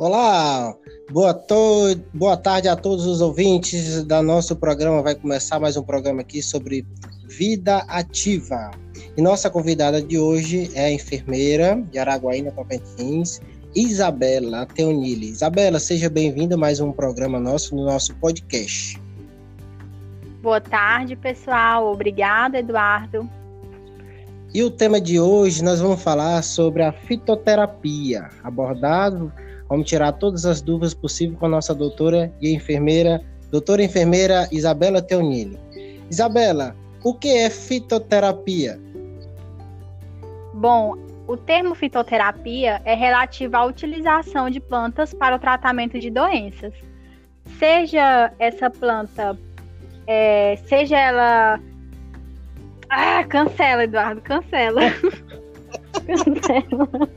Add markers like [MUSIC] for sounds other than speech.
Olá, boa, to... boa tarde a todos os ouvintes da nosso programa. Vai começar mais um programa aqui sobre vida ativa. E nossa convidada de hoje é a enfermeira de Araguaína Tocantins, Isabela Teonili. Isabela, seja bem-vinda a mais um programa nosso no nosso podcast. Boa tarde, pessoal. Obrigada, Eduardo. E o tema de hoje nós vamos falar sobre a fitoterapia, abordado Vamos tirar todas as dúvidas possíveis com a nossa doutora e enfermeira, doutora enfermeira Isabela Teonini. Isabela, o que é fitoterapia? Bom, o termo fitoterapia é relativo à utilização de plantas para o tratamento de doenças. Seja essa planta, é, seja ela. Ah, cancela, Eduardo, cancela. [LAUGHS] cancela.